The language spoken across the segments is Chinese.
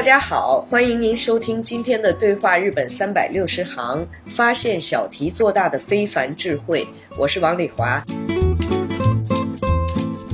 大家好，欢迎您收听今天的对话日本三百六十行，发现小题做大的非凡智慧。我是王丽华。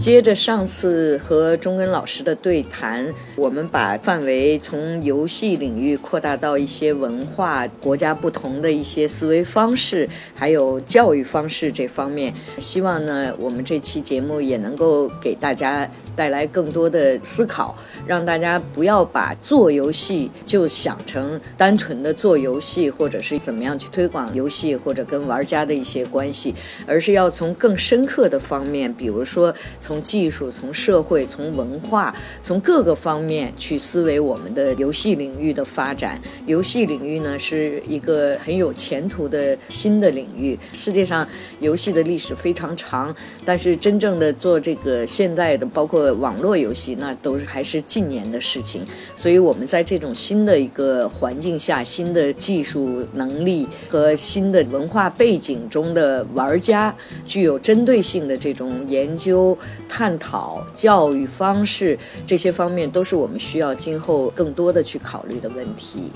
接着上次和钟根老师的对谈，我们把范围从游戏领域扩大到一些文化、国家不同的一些思维方式，还有教育方式这方面。希望呢，我们这期节目也能够给大家带来更多的思考，让大家不要把做游戏就想成单纯的做游戏，或者是怎么样去推广游戏，或者跟玩家的一些关系，而是要从更深刻的方面，比如说从从技术、从社会、从文化、从各个方面去思维我们的游戏领域的发展。游戏领域呢，是一个很有前途的新的领域。世界上游戏的历史非常长，但是真正的做这个现代的，包括网络游戏，那都是还是近年的事情。所以，我们在这种新的一个环境下、新的技术能力和新的文化背景中的玩家，具有针对性的这种研究。探讨教育方式这些方面，都是我们需要今后更多的去考虑的问题。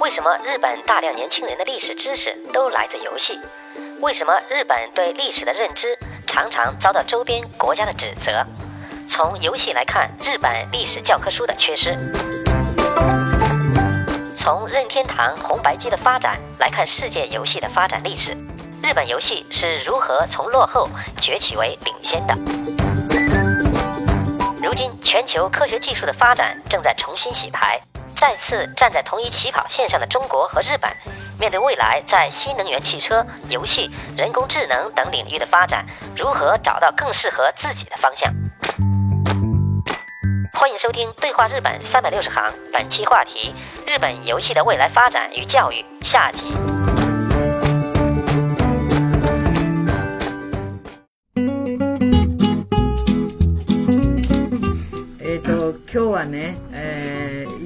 为什么日本大量年轻人的历史知识都来自游戏？为什么日本对历史的认知常常遭到周边国家的指责？从游戏来看，日本历史教科书的缺失；从任天堂红白机的发展来看，世界游戏的发展历史。日本游戏是如何从落后崛起为领先的？如今，全球科学技术的发展正在重新洗牌，再次站在同一起跑线上的中国和日本，面对未来在新能源汽车、游戏、人工智能等领域的发展，如何找到更适合自己的方向？欢迎收听《对话日本三百六十行》，本期话题：日本游戏的未来发展与教育下集。今日はね、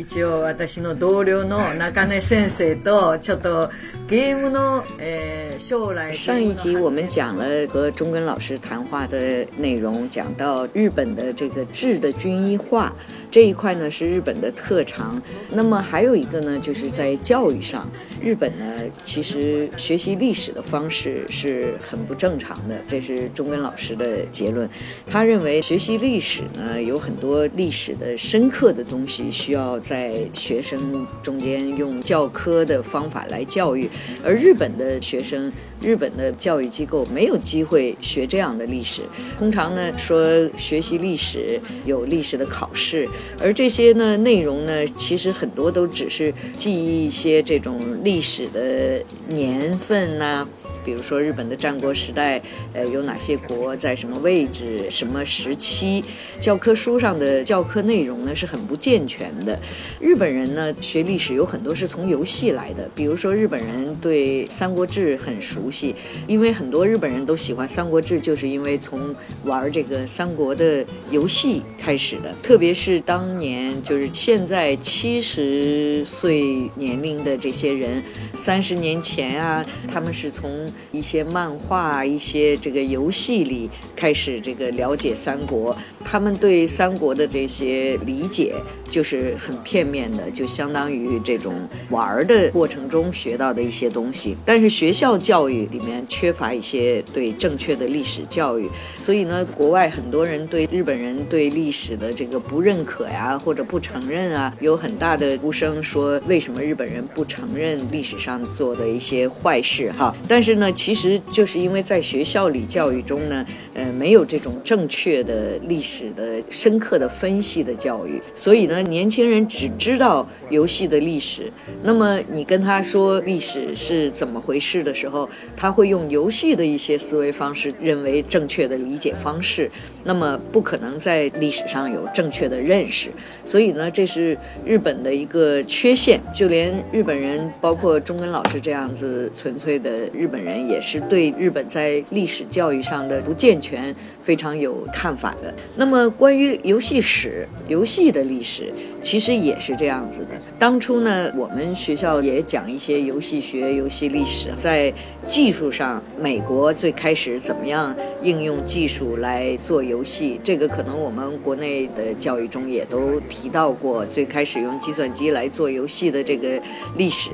一応私の同僚の中根先生とちょっとゲームの、えー、将来上一集我们讲了和中根老师谈话的内容，讲到日本的这个质的军医化。这一块呢是日本的特长，那么还有一个呢，就是在教育上，日本呢其实学习历史的方式是很不正常的，这是中根老师的结论。他认为学习历史呢有很多历史的深刻的东西需要在 在学生中间用教科的方法来教育，而日本的学生。日本的教育机构没有机会学这样的历史，通常呢说学习历史有历史的考试，而这些呢内容呢其实很多都只是记忆一些这种历史的年份呐。比如说日本的战国时代，呃，有哪些国在什么位置、什么时期？教科书上的教科内容呢是很不健全的。日本人呢学历史有很多是从游戏来的，比如说日本人对《三国志》很熟悉，因为很多日本人都喜欢《三国志》，就是因为从玩这个三国的游戏开始的。特别是当年，就是现在七十岁年龄的这些人，三十年前啊，他们是从一些漫画、一些这个游戏里开始这个了解三国，他们对三国的这些理解就是很偏。片面的，就相当于这种玩的过程中学到的一些东西。但是学校教育里面缺乏一些对正确的历史教育，所以呢，国外很多人对日本人对历史的这个不认可呀，或者不承认啊，有很大的呼声说为什么日本人不承认历史上做的一些坏事哈？但是呢，其实就是因为在学校里教育中呢，呃，没有这种正确的历史的深刻的分析的教育，所以呢，年轻人只知道游戏的历史。那么你跟他说历史是怎么回事的时候，他会用游戏的一些思维方式认为正确的理解方式，那么不可能在历史上有正确的认识。所以呢，这是日本的一个缺陷。就连日本人，包括中根老师这样子纯粹的日本人，也是对日本在历史教育上的不健全非常有看法的。那么关于游戏史、游戏的历史。其实也是这样子的。当初呢，我们学校也讲一些游戏学、游戏历史，在技术上，美国最开始怎么样应用技术来做游戏，这个可能我们国内的教育中也都提到过，最开始用计算机来做游戏的这个历史。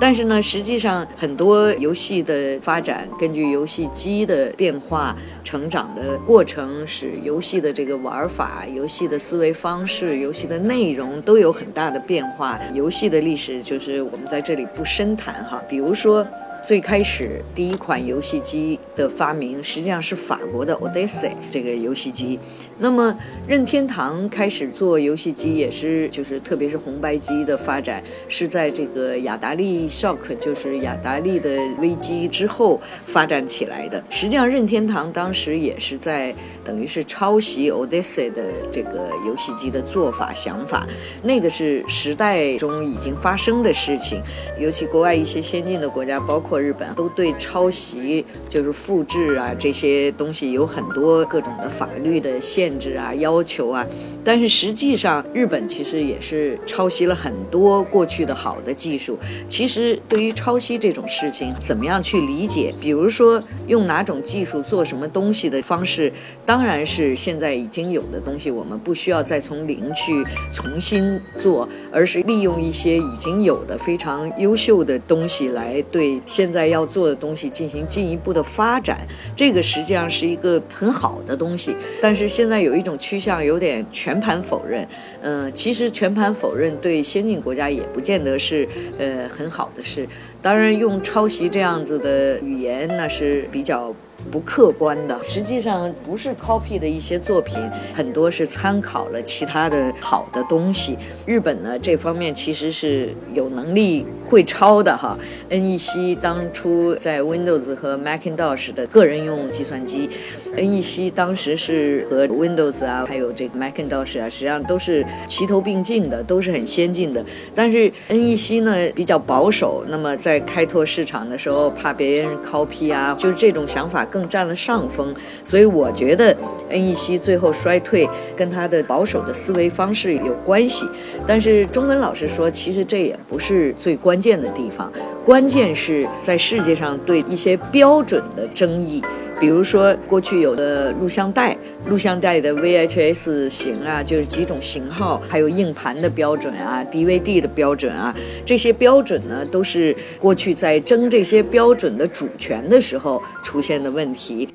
但是呢，实际上很多游戏的发展，根据游戏机的变化、成长的过程，使游戏的这个玩法、游戏的思维方式、游戏的内容都有很大的变化。游戏的历史就是我们在这里不深谈哈，比如说。最开始第一款游戏机的发明实际上是法国的 Odyssey 这个游戏机。那么任天堂开始做游戏机也是，就是特别是红白机的发展是在这个雅达利 Shock，就是雅达利的危机之后发展起来的。实际上任天堂当时也是在等于是抄袭 Odyssey 的这个游戏机的做法想法，那个是时代中已经发生的事情，尤其国外一些先进的国家，包括。或日本都对抄袭就是复制啊这些东西有很多各种的法律的限制啊要求啊，但是实际上日本其实也是抄袭了很多过去的好的技术。其实对于抄袭这种事情，怎么样去理解？比如说用哪种技术做什么东西的方式，当然是现在已经有的东西，我们不需要再从零去重新做，而是利用一些已经有的非常优秀的东西来对。现在要做的东西进行进一步的发展，这个实际上是一个很好的东西。但是现在有一种趋向，有点全盘否认。嗯，其实全盘否认对先进国家也不见得是呃很好的事。当然，用抄袭这样子的语言，那是比较。不客观的，实际上不是 copy 的一些作品，很多是参考了其他的好的东西。日本呢，这方面其实是有能力会抄的哈。NEC 当初在 Windows 和 Macintosh 的个人用计算机，NEC 当时是和 Windows 啊，还有这个 Macintosh 啊，实际上都是齐头并进的，都是很先进的。但是 NEC 呢比较保守，那么在开拓市场的时候，怕别人 copy 啊，就是这种想法更。占了上风，所以我觉得 NEC 最后衰退跟他的保守的思维方式有关系。但是中文老师说，其实这也不是最关键的地方，关关键是在世界上对一些标准的争议，比如说过去有的录像带，录像带的 VHS 型啊，就是几种型号，还有硬盘的标准啊，DVD 的标准啊，这些标准呢，都是过去在争这些标准的主权的时候出现的问题。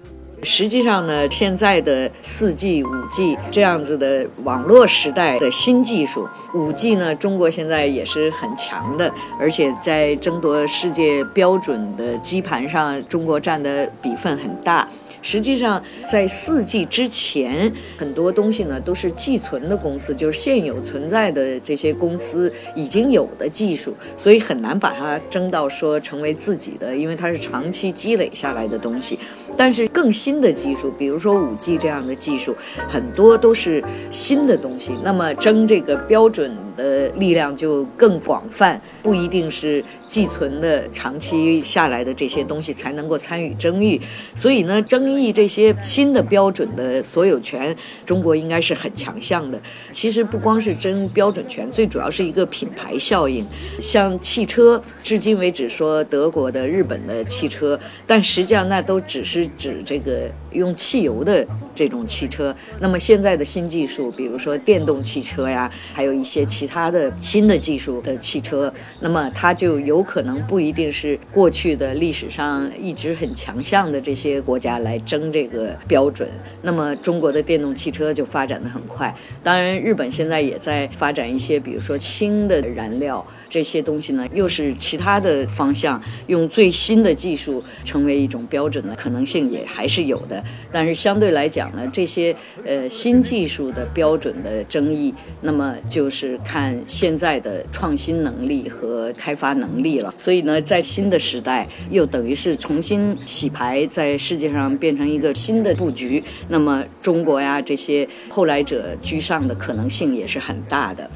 实际上呢，现在的四 G、五 G 这样子的网络时代的新技术，五 G 呢，中国现在也是很强的，而且在争夺世界标准的基盘上，中国占的比分很大。实际上，在四 G 之前，很多东西呢都是寄存的公司，就是现有存在的这些公司已经有的技术，所以很难把它争到说成为自己的，因为它是长期积累下来的东西。但是更新的技术，比如说五 G 这样的技术，很多都是新的东西，那么争这个标准。的力量就更广泛，不一定是寄存的长期下来的这些东西才能够参与争议。所以呢，争议这些新的标准的所有权，中国应该是很强项的。其实不光是争标准权，最主要是一个品牌效应。像汽车，至今为止说德国的、日本的汽车，但实际上那都只是指这个用汽油的这种汽车。那么现在的新技术，比如说电动汽车呀，还有一些汽。其他的新的技术的汽车，那么它就有可能不一定是过去的历史上一直很强项的这些国家来争这个标准。那么中国的电动汽车就发展的很快。当然，日本现在也在发展一些，比如说氢的燃料这些东西呢，又是其他的方向，用最新的技术成为一种标准的可能性也还是有的。但是相对来讲呢，这些呃新技术的标准的争议，那么就是看现在的创新能力和开发能力了。所以呢，在新的时代，又等于是重新洗牌，在世界上变成一个新的布局。那么中国呀，这些后来者居上的可能性也是很大的。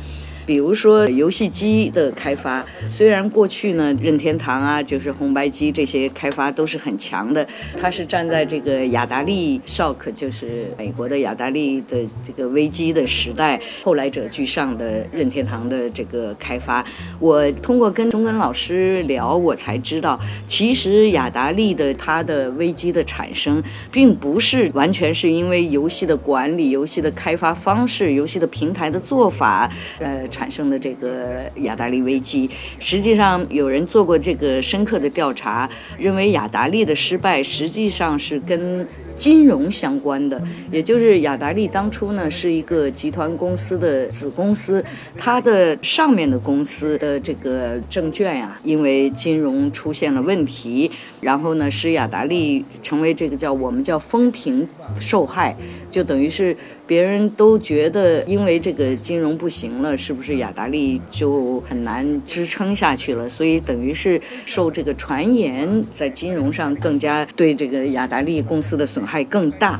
比如说游戏机的开发，虽然过去呢，任天堂啊，就是红白机这些开发都是很强的，它是站在这个雅达利 Shock，就是美国的雅达利的这个危机的时代，后来者居上的任天堂的这个开发。我通过跟中根老师聊，我才知道，其实雅达利的它的危机的产生，并不是完全是因为游戏的管理、游戏的开发方式、游戏的平台的做法，呃。产生的这个雅达利危机，实际上有人做过这个深刻的调查，认为雅达利的失败实际上是跟金融相关的，也就是雅达利当初呢是一个集团公司的子公司，它的上面的公司的这个证券呀，因为金融出现了问题，然后呢使雅达利成为这个叫我们叫风评受害，就等于是别人都觉得因为这个金融不行了，是不是？雅达利就很难支撑下去了，所以等于是受这个传言，在金融上更加对这个雅达利公司的损害更大。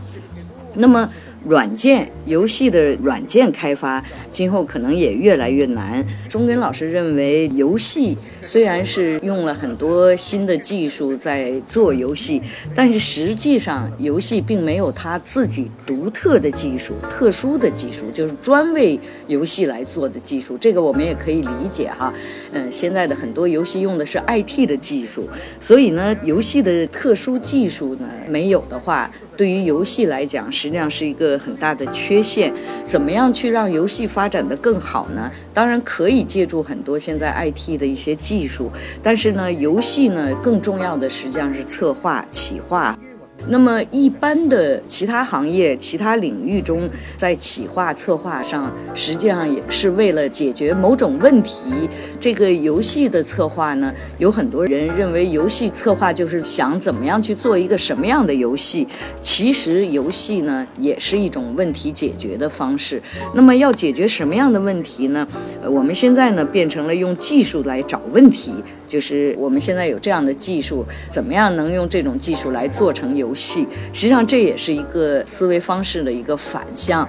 那么。软件游戏的软件开发，今后可能也越来越难。钟根老师认为，游戏虽然是用了很多新的技术在做游戏，但是实际上游戏并没有它自己独特的技术、特殊的技术，就是专为游戏来做的技术。这个我们也可以理解哈。嗯，现在的很多游戏用的是 IT 的技术，所以呢，游戏的特殊技术呢没有的话，对于游戏来讲，实际上是一个。很大的缺陷，怎么样去让游戏发展的更好呢？当然可以借助很多现在 IT 的一些技术，但是呢，游戏呢更重要的实际上是策划、企划。那么，一般的其他行业、其他领域中，在企划策划上，实际上也是为了解决某种问题。这个游戏的策划呢，有很多人认为游戏策划就是想怎么样去做一个什么样的游戏。其实，游戏呢也是一种问题解决的方式。那么，要解决什么样的问题呢？我们现在呢变成了用技术来找问题，就是我们现在有这样的技术，怎么样能用这种技术来做成游？游戏实际上这也是一个思维方式的一个反向。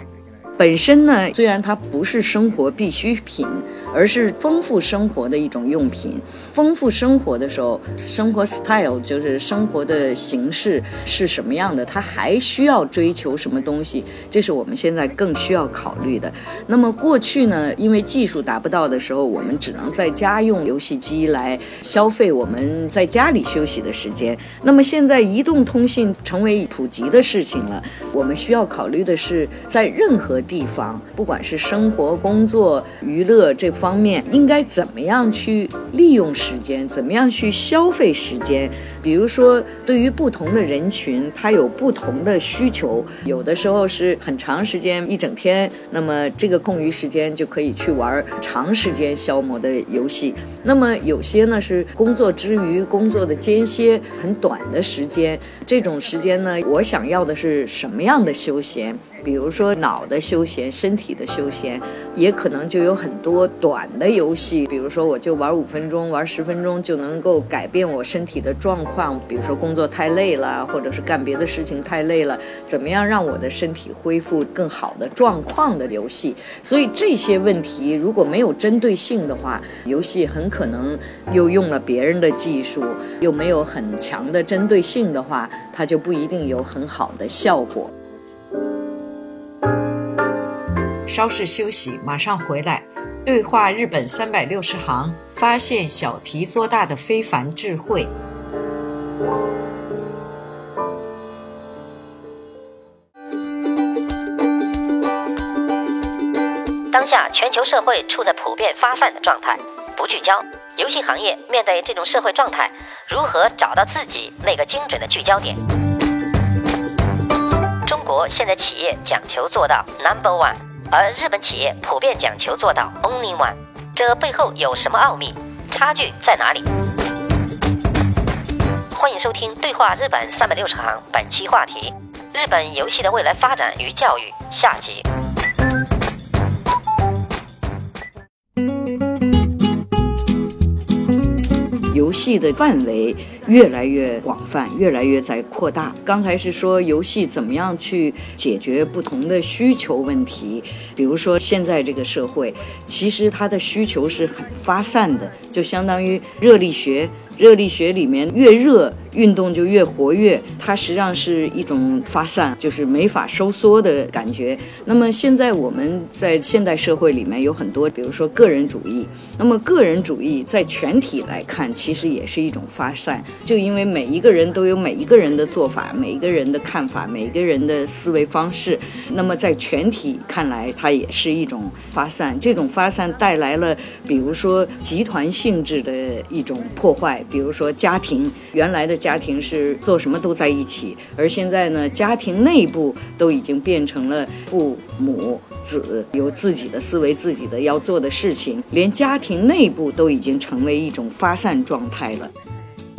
本身呢，虽然它不是生活必需品，而是丰富生活的一种用品。丰富生活的时候，生活 style 就是生活的形式是什么样的，它还需要追求什么东西，这是我们现在更需要考虑的。那么过去呢，因为技术达不到的时候，我们只能在家用游戏机来消费我们在家里休息的时间。那么现在移动通信成为普及的事情了，我们需要考虑的是在任何。地方，不管是生活、工作、娱乐这方面，应该怎么样去利用时间？怎么样去消费时间？比如说，对于不同的人群，他有不同的需求。有的时候是很长时间，一整天，那么这个空余时间就可以去玩长时间消磨的游戏。那么有些呢是工作之余，工作的间歇很短的时间，这种时间呢，我想要的是什么样的休闲？比如说脑的休。休闲身体的休闲，也可能就有很多短的游戏，比如说我就玩五分钟，玩十分钟就能够改变我身体的状况。比如说工作太累了，或者是干别的事情太累了，怎么样让我的身体恢复更好的状况的游戏？所以这些问题如果没有针对性的话，游戏很可能又用了别人的技术，又没有很强的针对性的话，它就不一定有很好的效果。稍事休息，马上回来。对话日本三百六十行，发现小题做大的非凡智慧。当下全球社会处在普遍发散的状态，不聚焦。游戏行业面对这种社会状态，如何找到自己那个精准的聚焦点？中国现在企业讲求做到 number one，而日本企业普遍讲求做到 only one，这背后有什么奥秘？差距在哪里？欢迎收听《对话日本三百六十行》，本期话题：日本游戏的未来发展与教育下集。游戏的范围越来越广泛，越来越在扩大。刚才是说游戏怎么样去解决不同的需求问题，比如说现在这个社会，其实它的需求是很发散的，就相当于热力学。热力学里面越热。运动就越活跃，它实际上是一种发散，就是没法收缩的感觉。那么现在我们在现代社会里面有很多，比如说个人主义。那么个人主义在全体来看，其实也是一种发散。就因为每一个人都有每一个人的做法，每一个人的看法，每一个人的思维方式。那么在全体看来，它也是一种发散。这种发散带来了，比如说集团性质的一种破坏，比如说家庭原来的。家庭是做什么都在一起，而现在呢，家庭内部都已经变成了父母子有自己的思维、自己的要做的事情，连家庭内部都已经成为一种发散状态了。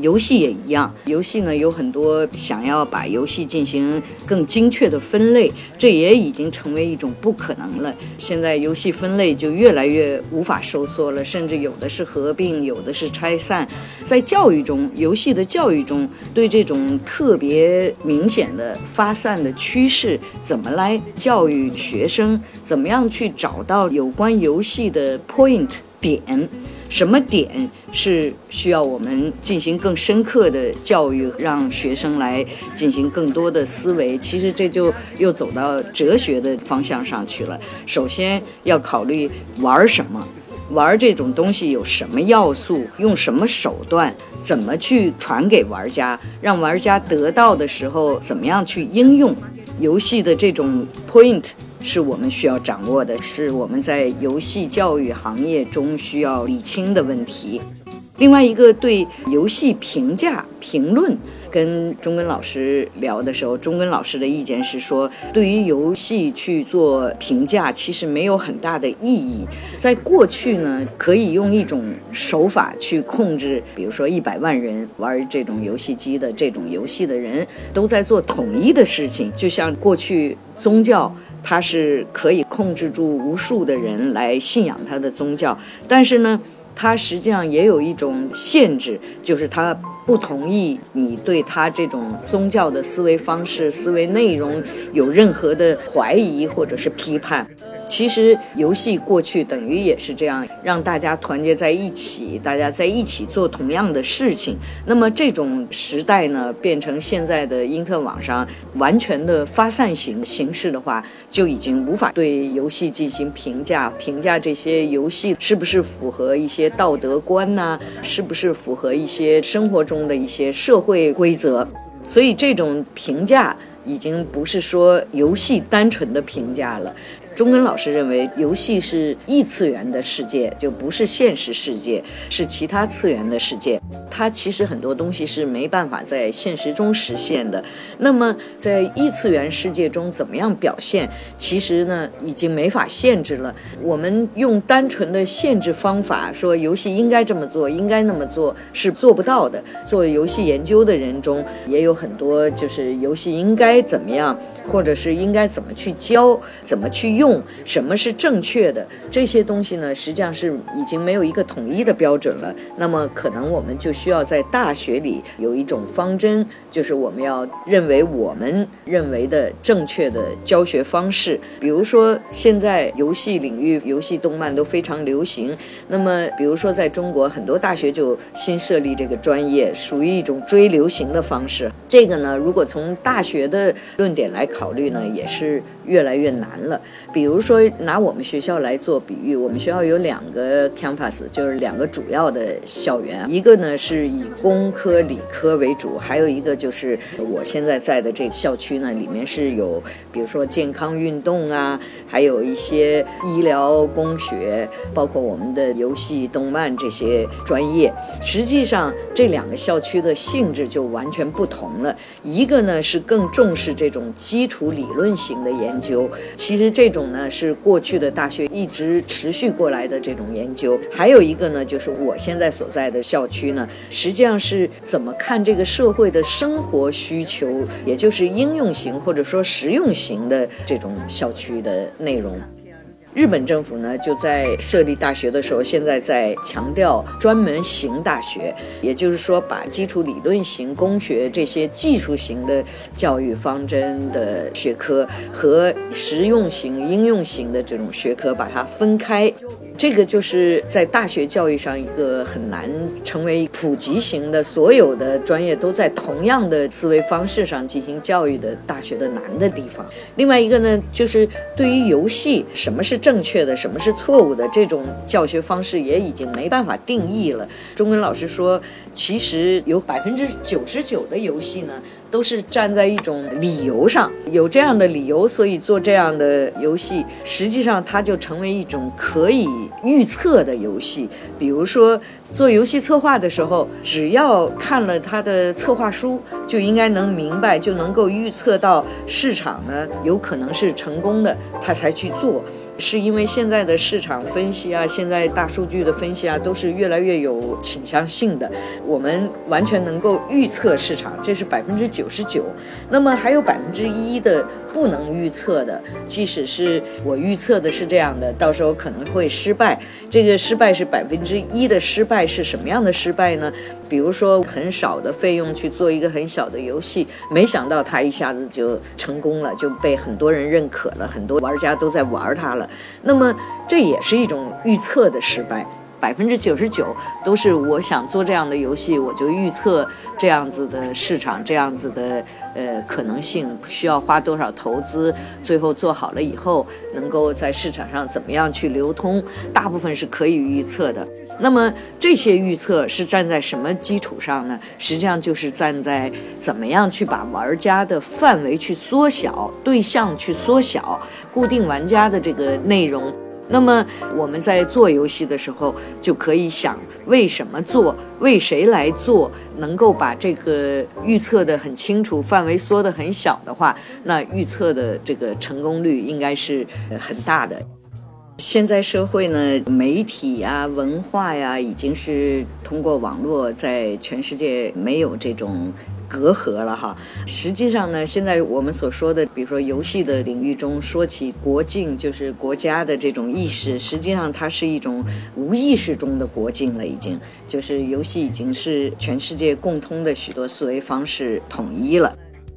游戏也一样，游戏呢有很多想要把游戏进行更精确的分类，这也已经成为一种不可能了。现在游戏分类就越来越无法收缩了，甚至有的是合并，有的是拆散。在教育中，游戏的教育中，对这种特别明显的发散的趋势，怎么来教育学生？怎么样去找到有关游戏的 point 点？什么点？是需要我们进行更深刻的教育，让学生来进行更多的思维。其实这就又走到哲学的方向上去了。首先要考虑玩什么，玩这种东西有什么要素，用什么手段，怎么去传给玩家，让玩家得到的时候怎么样去应用游戏的这种 point。是我们需要掌握的，是我们在游戏教育行业中需要理清的问题。另外一个对游戏评价评论，跟中根老师聊的时候，中根老师的意见是说，对于游戏去做评价，其实没有很大的意义。在过去呢，可以用一种手法去控制，比如说一百万人玩这种游戏机的这种游戏的人，都在做统一的事情，就像过去宗教。他是可以控制住无数的人来信仰他的宗教，但是呢，他实际上也有一种限制，就是他不同意你对他这种宗教的思维方式、思维内容有任何的怀疑或者是批判。其实游戏过去等于也是这样，让大家团结在一起，大家在一起做同样的事情。那么这种时代呢，变成现在的因特网上完全的发散型形式的话，就已经无法对游戏进行评价，评价这些游戏是不是符合一些道德观呐，是不是符合一些生活中的一些社会规则。所以这种评价已经不是说游戏单纯的评价了。中根老师认为，游戏是异次元的世界，就不是现实世界，是其他次元的世界。它其实很多东西是没办法在现实中实现的。那么，在异次元世界中怎么样表现？其实呢，已经没法限制了。我们用单纯的限制方法说游戏应该这么做，应该那么做，是做不到的。做游戏研究的人中也有很多，就是游戏应该怎么样，或者是应该怎么去教，怎么去。用用什么是正确的这些东西呢？实际上是已经没有一个统一的标准了。那么可能我们就需要在大学里有一种方针，就是我们要认为我们认为的正确的教学方式。比如说，现在游戏领域、游戏动漫都非常流行。那么，比如说在中国，很多大学就新设立这个专业，属于一种追流行的方式。这个呢，如果从大学的论点来考虑呢，也是越来越难了。比如说拿我们学校来做比喻，我们学校有两个 campus，就是两个主要的校园，一个呢是以工科、理科为主，还有一个就是我现在在的这个校区呢，里面是有比如说健康运动啊，还有一些医疗工学，包括我们的游戏、动漫这些专业。实际上这两个校区的性质就完全不同了，一个呢是更重视这种基础理论型的研究，其实这种呢是过去的大学一直持续过来的这种研究。还有一个呢，就是我现在所在的校区呢，实际上是怎么看这个社会的生活需求，也就是应用型或者说实用型的这种校区的内容。日本政府呢，就在设立大学的时候，现在在强调专门型大学，也就是说，把基础理论型、工学这些技术型的教育方针的学科和实用型、应用型的这种学科把它分开。这个就是在大学教育上一个很难成为普及型的，所有的专业都在同样的思维方式上进行教育的大学的难的地方。另外一个呢，就是对于游戏，什么是正确的，什么是错误的，这种教学方式也已经没办法定义了。中文老师说，其实有百分之九十九的游戏呢。都是站在一种理由上，有这样的理由，所以做这样的游戏，实际上它就成为一种可以预测的游戏。比如说做游戏策划的时候，只要看了他的策划书，就应该能明白，就能够预测到市场呢有可能是成功的，他才去做。是因为现在的市场分析啊，现在大数据的分析啊，都是越来越有倾向性的。我们完全能够预测市场，这是百分之九十九。那么还有百分之一的不能预测的，即使是我预测的是这样的，到时候可能会失败。这个失败是百分之一的失败是什么样的失败呢？比如说很少的费用去做一个很小的游戏，没想到它一下子就成功了，就被很多人认可了，很多玩家都在玩它了。那么这也是一种预测的失败，百分之九十九都是我想做这样的游戏，我就预测这样子的市场，这样子的呃可能性，需要花多少投资，最后做好了以后能够在市场上怎么样去流通，大部分是可以预测的。那么这些预测是站在什么基础上呢？实际上就是站在怎么样去把玩家的范围去缩小，对象去缩小，固定玩家的这个内容。那么我们在做游戏的时候，就可以想为什么做，为谁来做，能够把这个预测的很清楚，范围缩得很小的话，那预测的这个成功率应该是很大的。现在社会呢，媒体呀、文化呀，已经是通过网络在全世界没有这种隔阂了哈。实际上呢，现在我们所说的，比如说游戏的领域中，说起国境，就是国家的这种意识，实际上它是一种无意识中的国境了，已经就是游戏已经是全世界共通的许多思维方式统一了。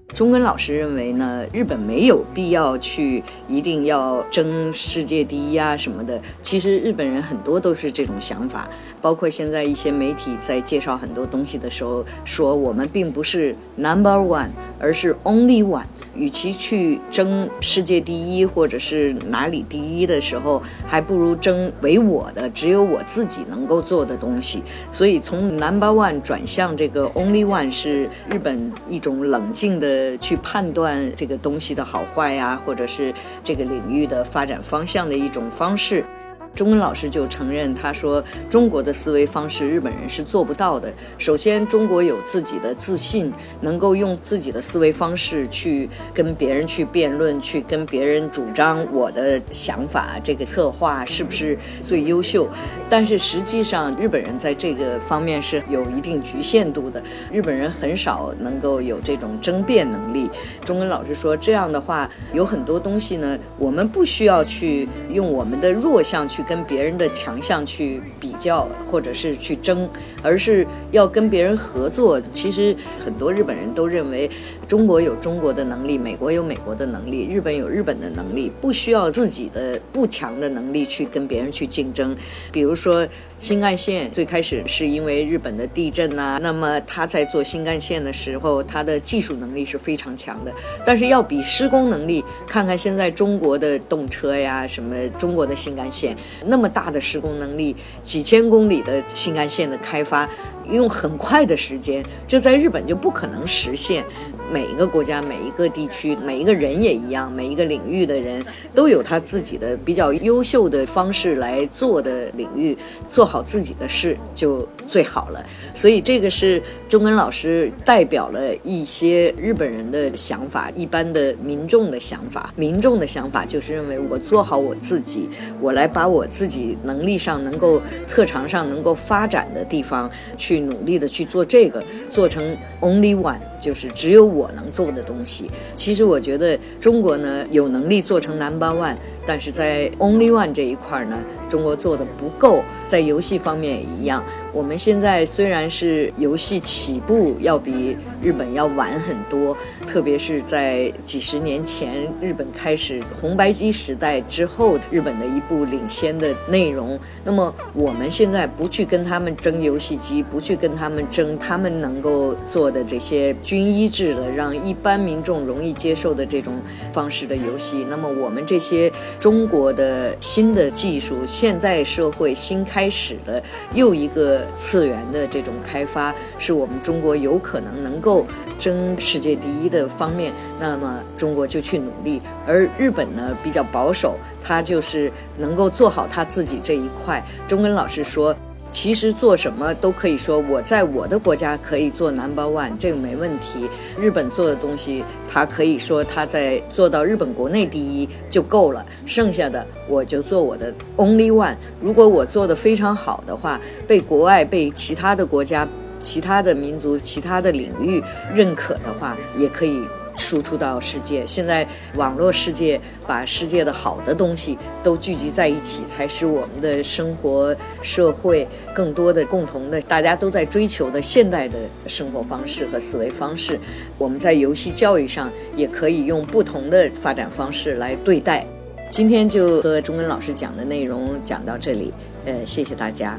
中根老师认为呢，日本没有必要去一定要争世界第一啊什么的。其实日本人很多都是这种想法，包括现在一些媒体在介绍很多东西的时候，说我们并不是 number one，而是 only one。与其去争世界第一或者是哪里第一的时候，还不如争为我的，只有我自己能够做的东西。所以从 number one 转向这个 only one 是日本一种冷静的去判断这个东西的好坏呀，或者是这个领域的发展方向的一种方式。中文老师就承认，他说中国的思维方式日本人是做不到的。首先，中国有自己的自信，能够用自己的思维方式去跟别人去辩论，去跟别人主张我的想法，这个策划是不是最优秀？但是实际上，日本人在这个方面是有一定局限度的。日本人很少能够有这种争辩能力。中文老师说，这样的话，有很多东西呢，我们不需要去用我们的弱项去。跟别人的强项去比较，或者是去争，而是要跟别人合作。其实很多日本人都认为，中国有中国的能力，美国有美国的能力，日本有日本的能力，不需要自己的不强的能力去跟别人去竞争。比如说新干线，最开始是因为日本的地震呐，那么他在做新干线的时候，他的技术能力是非常强的，但是要比施工能力，看看现在中国的动车呀，什么中国的新干线那么大的施工能力，几千公里的新干线的开发，用很快的时间，这在日本就不可能实现。每一个国家、每一个地区、每一个人也一样，每一个领域的人都有他自己的比较优秀的方式来做的领域，做好自己的事就最好了。所以这个是中根老师代表了一些日本人的想法，一般的民众的想法。民众的想法就是认为我做好我自己，我来把我自己能力上能够、特长上能够发展的地方去努力的去做这个，做成 only one。就是只有我能做的东西。其实我觉得中国呢有能力做成 number one，但是在 only one 这一块呢，中国做的不够。在游戏方面也一样，我们现在虽然是游戏起步要比日本要晚很多，特别是在几十年前日本开始红白机时代之后，日本的一部领先的内容。那么我们现在不去跟他们争游戏机，不去跟他们争他们能够做的这些。均一制的，让一般民众容易接受的这种方式的游戏。那么，我们这些中国的新的技术，现在社会新开始的又一个次元的这种开发，是我们中国有可能能够争世界第一的方面。那么，中国就去努力。而日本呢，比较保守，他就是能够做好他自己这一块。中根老师说。其实做什么都可以说，我在我的国家可以做 number one，这个没问题。日本做的东西，他可以说他在做到日本国内第一就够了，剩下的我就做我的 only one。如果我做的非常好的话，被国外、被其他的国家、其他的民族、其他的领域认可的话，也可以。输出到世界。现在网络世界把世界的好的东西都聚集在一起，才使我们的生活、社会更多的共同的，大家都在追求的现代的生活方式和思维方式。我们在游戏教育上也可以用不同的发展方式来对待。今天就和钟根老师讲的内容讲到这里，呃，谢谢大家。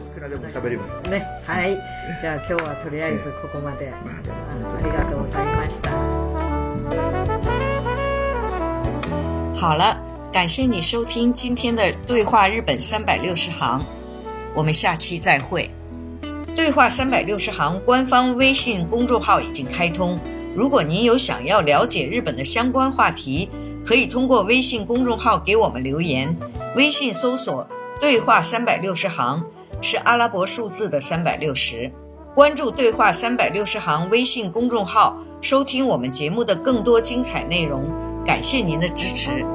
ね、はい。じゃあ今日はとりあえずここまで。ありがとうございました。 好了，感谢你收听今天的对话日本三百六十行，我们下期再会。对话三百六十行官方微信公众号已经开通，如果您有想要了解日本的相关话题，可以通过微信公众号给我们留言。微信搜索“对话三百六十行”是阿拉伯数字的三百六十。关注“对话三百六十行”微信公众号，收听我们节目的更多精彩内容。感谢您的支持。